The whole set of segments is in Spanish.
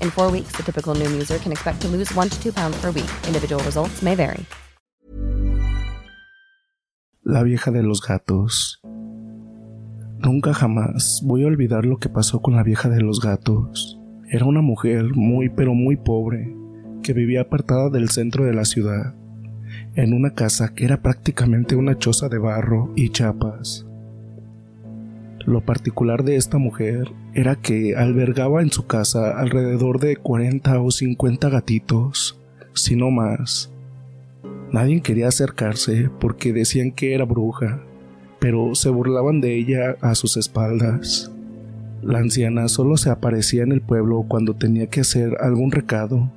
In four weeks, the typical Noom user can expect to lose one to two pounds per week. Individual results may vary. La vieja de los gatos. Nunca jamás voy a olvidar lo que pasó con la vieja de los gatos. Era una mujer muy pero muy pobre que vivía apartada del centro de la ciudad, en una casa que era prácticamente una choza de barro y chapas. Lo particular de esta mujer era que albergaba en su casa alrededor de 40 o 50 gatitos, si no más. Nadie quería acercarse porque decían que era bruja, pero se burlaban de ella a sus espaldas. La anciana solo se aparecía en el pueblo cuando tenía que hacer algún recado,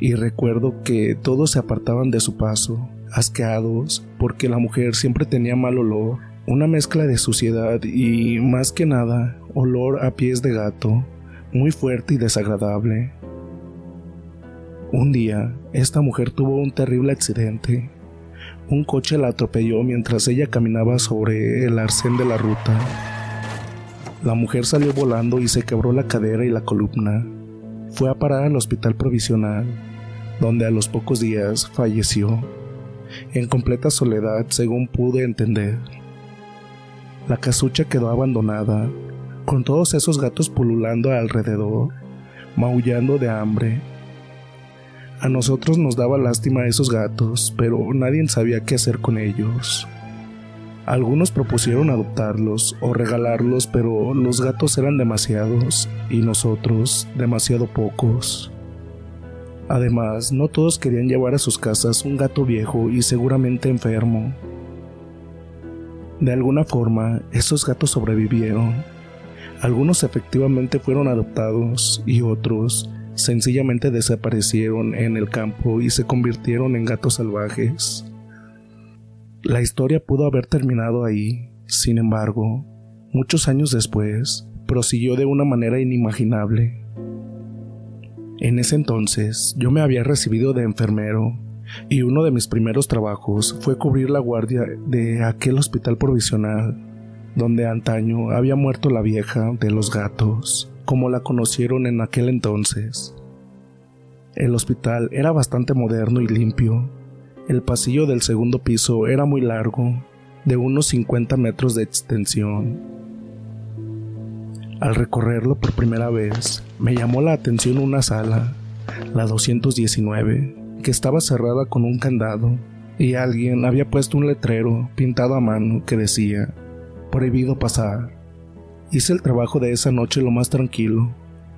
y recuerdo que todos se apartaban de su paso, asqueados, porque la mujer siempre tenía mal olor una mezcla de suciedad y, más que nada, olor a pies de gato, muy fuerte y desagradable. Un día, esta mujer tuvo un terrible accidente. Un coche la atropelló mientras ella caminaba sobre el arcén de la ruta. La mujer salió volando y se quebró la cadera y la columna. Fue a parar al hospital provisional, donde a los pocos días falleció, en completa soledad según pude entender. La casucha quedó abandonada, con todos esos gatos pululando alrededor, maullando de hambre. A nosotros nos daba lástima esos gatos, pero nadie sabía qué hacer con ellos. Algunos propusieron adoptarlos o regalarlos, pero los gatos eran demasiados y nosotros demasiado pocos. Además, no todos querían llevar a sus casas un gato viejo y seguramente enfermo. De alguna forma, esos gatos sobrevivieron. Algunos efectivamente fueron adoptados y otros sencillamente desaparecieron en el campo y se convirtieron en gatos salvajes. La historia pudo haber terminado ahí, sin embargo, muchos años después, prosiguió de una manera inimaginable. En ese entonces, yo me había recibido de enfermero y uno de mis primeros trabajos fue cubrir la guardia de aquel hospital provisional, donde antaño había muerto la vieja de los gatos, como la conocieron en aquel entonces. El hospital era bastante moderno y limpio, el pasillo del segundo piso era muy largo, de unos 50 metros de extensión. Al recorrerlo por primera vez, me llamó la atención una sala, la 219, que estaba cerrada con un candado, y alguien había puesto un letrero pintado a mano que decía, prohibido pasar. Hice el trabajo de esa noche lo más tranquilo,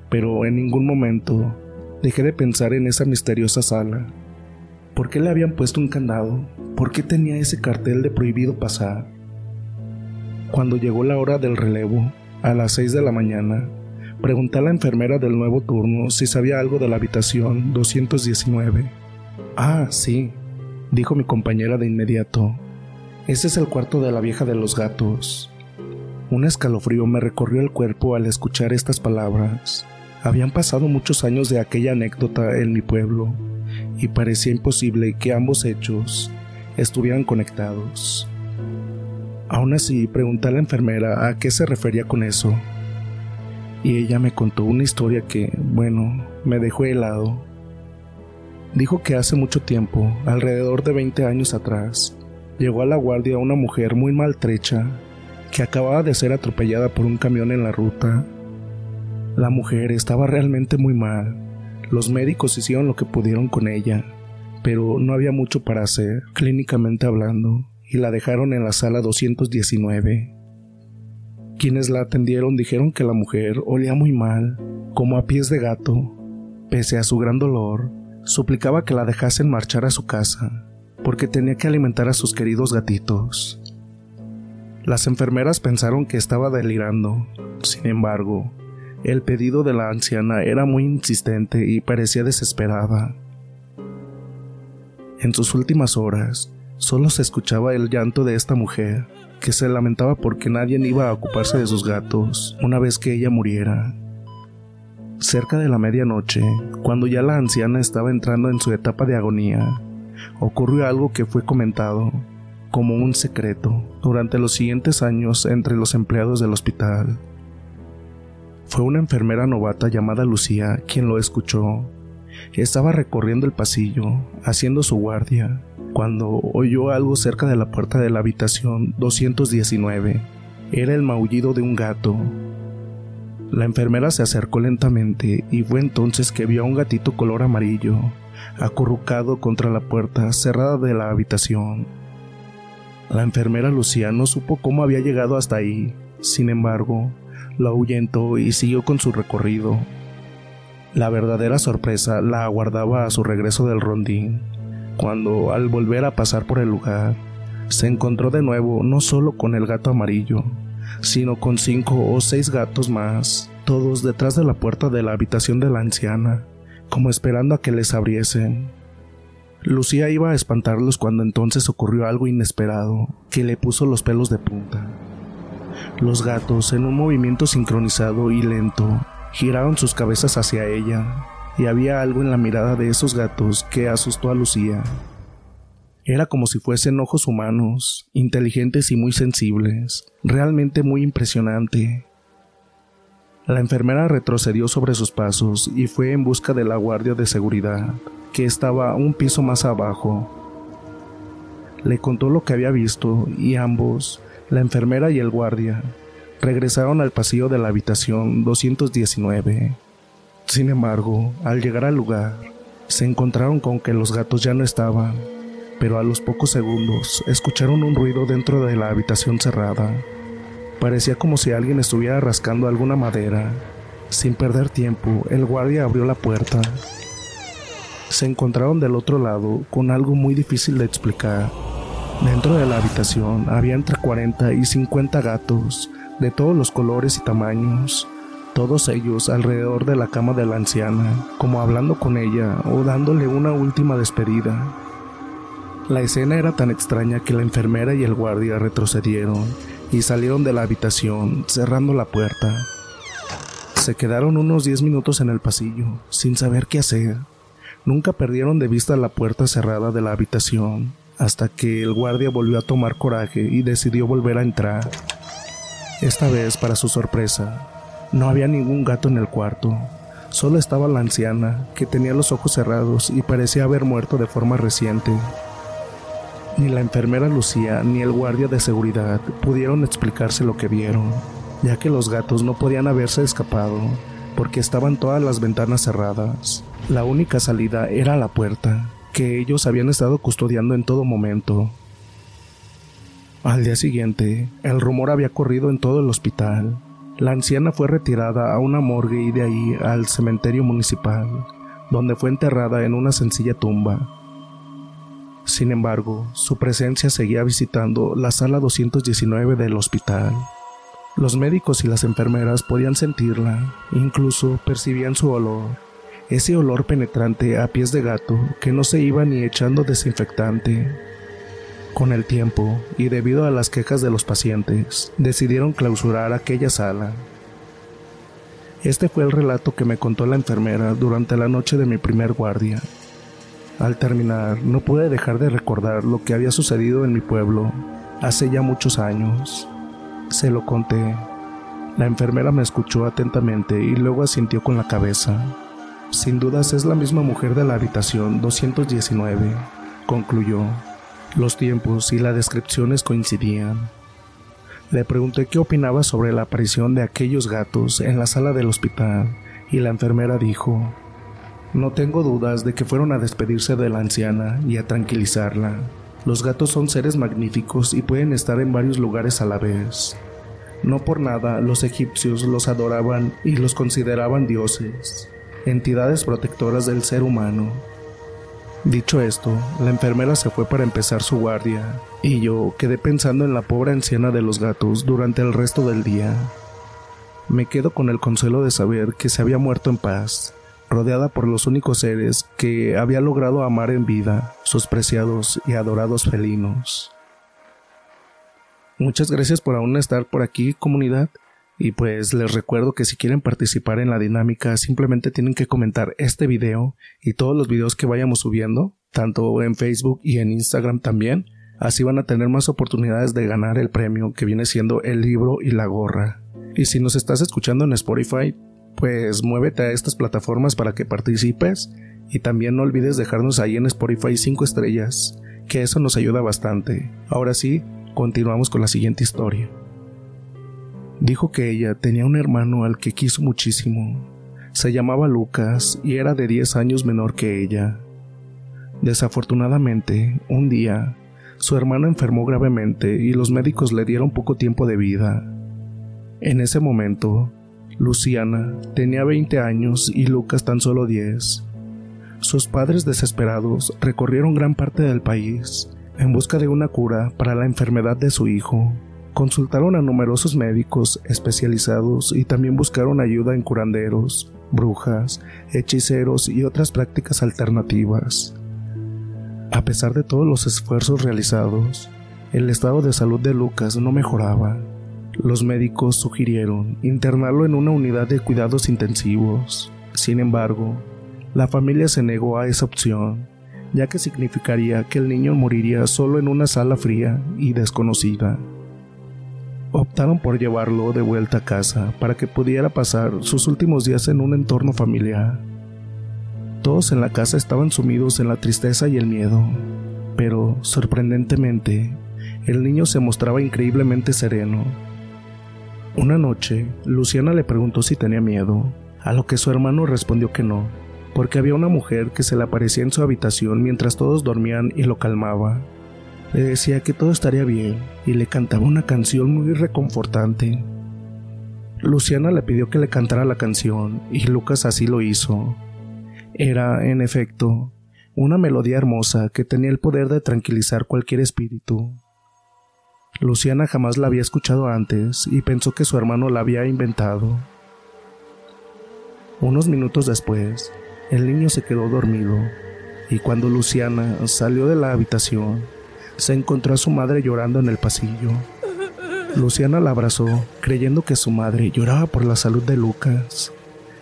pero en ningún momento dejé de pensar en esa misteriosa sala. ¿Por qué le habían puesto un candado? ¿Por qué tenía ese cartel de prohibido pasar? Cuando llegó la hora del relevo, a las 6 de la mañana, pregunté a la enfermera del nuevo turno si sabía algo de la habitación 219. Ah, sí, dijo mi compañera de inmediato. Ese es el cuarto de la vieja de los gatos. Un escalofrío me recorrió el cuerpo al escuchar estas palabras. Habían pasado muchos años de aquella anécdota en mi pueblo, y parecía imposible que ambos hechos estuvieran conectados. Aún así, pregunté a la enfermera a qué se refería con eso, y ella me contó una historia que, bueno, me dejó helado. Dijo que hace mucho tiempo, alrededor de 20 años atrás, llegó a la guardia una mujer muy maltrecha que acababa de ser atropellada por un camión en la ruta. La mujer estaba realmente muy mal los médicos hicieron lo que pudieron con ella, pero no había mucho para hacer, clínicamente hablando, y la dejaron en la sala 219. Quienes la atendieron dijeron que la mujer olía muy mal, como a pies de gato. Pese a su gran dolor, suplicaba que la dejasen marchar a su casa, porque tenía que alimentar a sus queridos gatitos. Las enfermeras pensaron que estaba delirando. Sin embargo, el pedido de la anciana era muy insistente y parecía desesperada. En sus últimas horas, solo se escuchaba el llanto de esta mujer, que se lamentaba porque nadie iba a ocuparse de sus gatos una vez que ella muriera. Cerca de la medianoche, cuando ya la anciana estaba entrando en su etapa de agonía, ocurrió algo que fue comentado como un secreto durante los siguientes años entre los empleados del hospital. Fue una enfermera novata llamada Lucía quien lo escuchó. Estaba recorriendo el pasillo, haciendo su guardia, cuando oyó algo cerca de la puerta de la habitación 219. Era el maullido de un gato. La enfermera se acercó lentamente y fue entonces que vio a un gatito color amarillo, acurrucado contra la puerta cerrada de la habitación. La enfermera Lucía no supo cómo había llegado hasta ahí. Sin embargo, lo ahuyentó y siguió con su recorrido. La verdadera sorpresa la aguardaba a su regreso del rondín, cuando al volver a pasar por el lugar, se encontró de nuevo no solo con el gato amarillo, sino con cinco o seis gatos más, todos detrás de la puerta de la habitación de la anciana, como esperando a que les abriesen. Lucía iba a espantarlos cuando entonces ocurrió algo inesperado que le puso los pelos de punta. Los gatos, en un movimiento sincronizado y lento, giraron sus cabezas hacia ella, y había algo en la mirada de esos gatos que asustó a Lucía. Era como si fuesen ojos humanos, inteligentes y muy sensibles, realmente muy impresionante. La enfermera retrocedió sobre sus pasos y fue en busca de la guardia de seguridad, que estaba un piso más abajo. Le contó lo que había visto y ambos, la enfermera y el guardia, regresaron al pasillo de la habitación 219. Sin embargo, al llegar al lugar, se encontraron con que los gatos ya no estaban, pero a los pocos segundos escucharon un ruido dentro de la habitación cerrada. Parecía como si alguien estuviera rascando alguna madera. Sin perder tiempo, el guardia abrió la puerta. Se encontraron del otro lado con algo muy difícil de explicar. Dentro de la habitación había entre 40 y 50 gatos, de todos los colores y tamaños, todos ellos alrededor de la cama de la anciana, como hablando con ella o dándole una última despedida. La escena era tan extraña que la enfermera y el guardia retrocedieron y salieron de la habitación, cerrando la puerta. Se quedaron unos diez minutos en el pasillo, sin saber qué hacer. Nunca perdieron de vista la puerta cerrada de la habitación, hasta que el guardia volvió a tomar coraje y decidió volver a entrar. Esta vez, para su sorpresa, no había ningún gato en el cuarto. Solo estaba la anciana, que tenía los ojos cerrados y parecía haber muerto de forma reciente. Ni la enfermera Lucía ni el guardia de seguridad pudieron explicarse lo que vieron, ya que los gatos no podían haberse escapado, porque estaban todas las ventanas cerradas. La única salida era la puerta, que ellos habían estado custodiando en todo momento. Al día siguiente, el rumor había corrido en todo el hospital. La anciana fue retirada a una morgue y de ahí al cementerio municipal, donde fue enterrada en una sencilla tumba. Sin embargo, su presencia seguía visitando la sala 219 del hospital. Los médicos y las enfermeras podían sentirla, incluso percibían su olor, ese olor penetrante a pies de gato que no se iba ni echando desinfectante, con el tiempo, y debido a las quejas de los pacientes, decidieron clausurar aquella sala. Este fue el relato que me contó la enfermera durante la noche de mi primer guardia. Al terminar, no pude dejar de recordar lo que había sucedido en mi pueblo hace ya muchos años. Se lo conté. La enfermera me escuchó atentamente y luego asintió con la cabeza. Sin dudas es la misma mujer de la habitación 219, concluyó. Los tiempos y las descripciones coincidían. Le pregunté qué opinaba sobre la aparición de aquellos gatos en la sala del hospital y la enfermera dijo, no tengo dudas de que fueron a despedirse de la anciana y a tranquilizarla. Los gatos son seres magníficos y pueden estar en varios lugares a la vez. No por nada los egipcios los adoraban y los consideraban dioses, entidades protectoras del ser humano. Dicho esto, la enfermera se fue para empezar su guardia, y yo quedé pensando en la pobre anciana de los gatos durante el resto del día. Me quedo con el consuelo de saber que se había muerto en paz, rodeada por los únicos seres que había logrado amar en vida, sus preciados y adorados felinos. Muchas gracias por aún estar por aquí, comunidad. Y pues les recuerdo que si quieren participar en la dinámica simplemente tienen que comentar este video y todos los videos que vayamos subiendo, tanto en Facebook y en Instagram también. Así van a tener más oportunidades de ganar el premio que viene siendo el libro y la gorra. Y si nos estás escuchando en Spotify, pues muévete a estas plataformas para que participes y también no olvides dejarnos ahí en Spotify 5 estrellas, que eso nos ayuda bastante. Ahora sí, continuamos con la siguiente historia. Dijo que ella tenía un hermano al que quiso muchísimo. Se llamaba Lucas y era de 10 años menor que ella. Desafortunadamente, un día, su hermano enfermó gravemente y los médicos le dieron poco tiempo de vida. En ese momento, Luciana tenía 20 años y Lucas tan solo 10. Sus padres desesperados recorrieron gran parte del país en busca de una cura para la enfermedad de su hijo. Consultaron a numerosos médicos especializados y también buscaron ayuda en curanderos, brujas, hechiceros y otras prácticas alternativas. A pesar de todos los esfuerzos realizados, el estado de salud de Lucas no mejoraba. Los médicos sugirieron internarlo en una unidad de cuidados intensivos. Sin embargo, La familia se negó a esa opción, ya que significaría que el niño moriría solo en una sala fría y desconocida. Optaron por llevarlo de vuelta a casa para que pudiera pasar sus últimos días en un entorno familiar. Todos en la casa estaban sumidos en la tristeza y el miedo, pero sorprendentemente, el niño se mostraba increíblemente sereno. Una noche, Luciana le preguntó si tenía miedo, a lo que su hermano respondió que no, porque había una mujer que se le aparecía en su habitación mientras todos dormían y lo calmaba. Le decía que todo estaría bien y le cantaba una canción muy reconfortante. Luciana le pidió que le cantara la canción y Lucas así lo hizo. Era, en efecto, una melodía hermosa que tenía el poder de tranquilizar cualquier espíritu. Luciana jamás la había escuchado antes y pensó que su hermano la había inventado. Unos minutos después, el niño se quedó dormido y cuando Luciana salió de la habitación, se encontró a su madre llorando en el pasillo. Luciana la abrazó, creyendo que su madre lloraba por la salud de Lucas.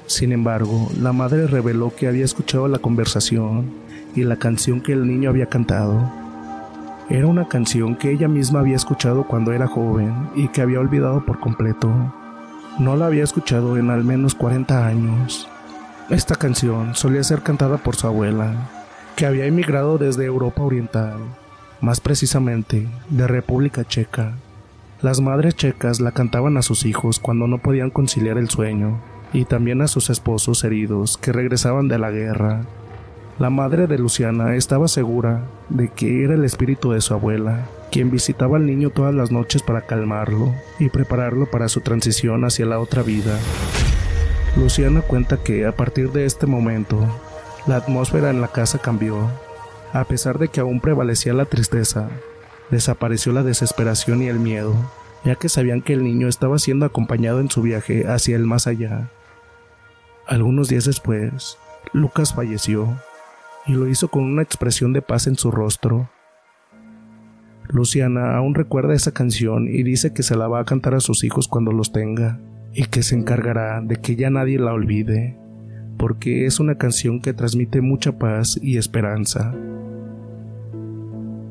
Sin embargo, la madre reveló que había escuchado la conversación y la canción que el niño había cantado. Era una canción que ella misma había escuchado cuando era joven y que había olvidado por completo. No la había escuchado en al menos 40 años. Esta canción solía ser cantada por su abuela, que había emigrado desde Europa Oriental más precisamente de República Checa. Las madres checas la cantaban a sus hijos cuando no podían conciliar el sueño, y también a sus esposos heridos que regresaban de la guerra. La madre de Luciana estaba segura de que era el espíritu de su abuela, quien visitaba al niño todas las noches para calmarlo y prepararlo para su transición hacia la otra vida. Luciana cuenta que a partir de este momento, la atmósfera en la casa cambió a pesar de que aún prevalecía la tristeza, desapareció la desesperación y el miedo, ya que sabían que el niño estaba siendo acompañado en su viaje hacia el más allá. Algunos días después, Lucas falleció, y lo hizo con una expresión de paz en su rostro. Luciana aún recuerda esa canción y dice que se la va a cantar a sus hijos cuando los tenga, y que se encargará de que ya nadie la olvide, porque es una canción que transmite mucha paz y esperanza.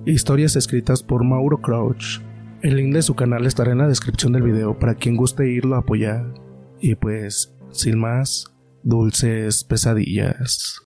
Historias escritas por Mauro Crouch. El link de su canal estará en la descripción del video para quien guste irlo a apoyar. Y pues, sin más, dulces pesadillas.